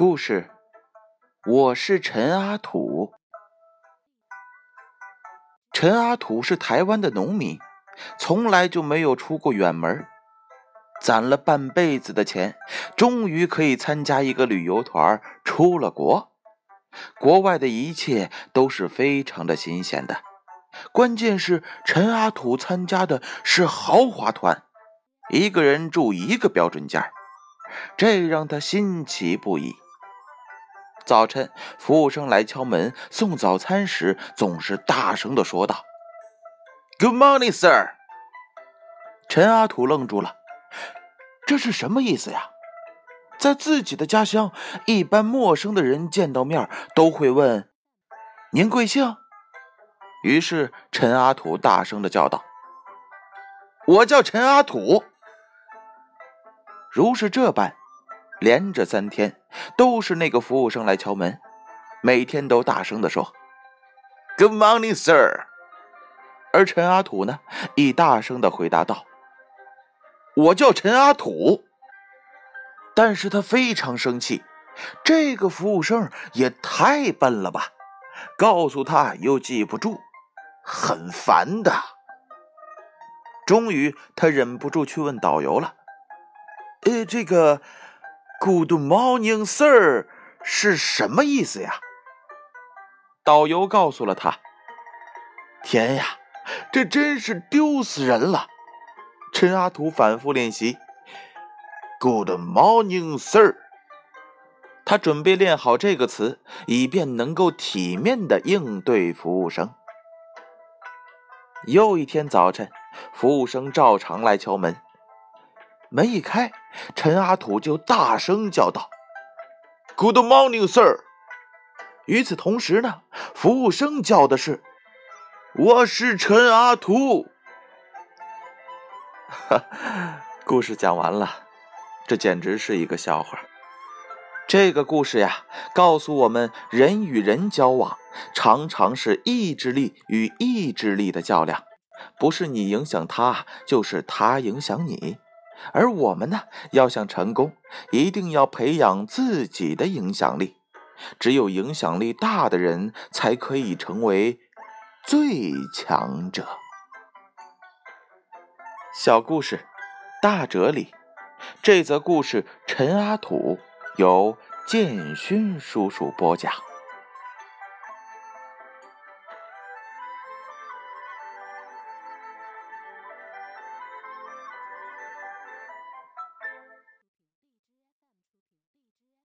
故事，我是陈阿土。陈阿土是台湾的农民，从来就没有出过远门。攒了半辈子的钱，终于可以参加一个旅游团，出了国。国外的一切都是非常的新鲜的，关键是陈阿土参加的是豪华团，一个人住一个标准间，这让他新奇不已。早晨，服务生来敲门送早餐时，总是大声的说道：“Good morning, sir。”陈阿土愣住了，这是什么意思呀？在自己的家乡，一般陌生的人见到面都会问：“您贵姓？”于是陈阿土大声的叫道：“我叫陈阿土。”如是这般。连着三天都是那个服务生来敲门，每天都大声的说：“Good morning, sir。”而陈阿土呢，亦大声的回答道：“我叫陈阿土。”但是他非常生气，这个服务生也太笨了吧，告诉他又记不住，很烦的。终于，他忍不住去问导游了：“呃，这个。” Good morning, sir，是什么意思呀？导游告诉了他。天呀，这真是丢死人了！陈阿土反复练习。Good morning, sir。他准备练好这个词，以便能够体面的应对服务生。又一天早晨，服务生照常来敲门。门一开，陈阿土就大声叫道：“Good morning, sir。”与此同时呢，服务生叫的是：“我是陈阿土。”哈，故事讲完了，这简直是一个笑话。这个故事呀，告诉我们，人与人交往，常常是意志力与意志力的较量，不是你影响他，就是他影响你。而我们呢，要想成功，一定要培养自己的影响力。只有影响力大的人，才可以成为最强者。小故事，大哲理。这则故事，陈阿土由建勋叔叔播讲。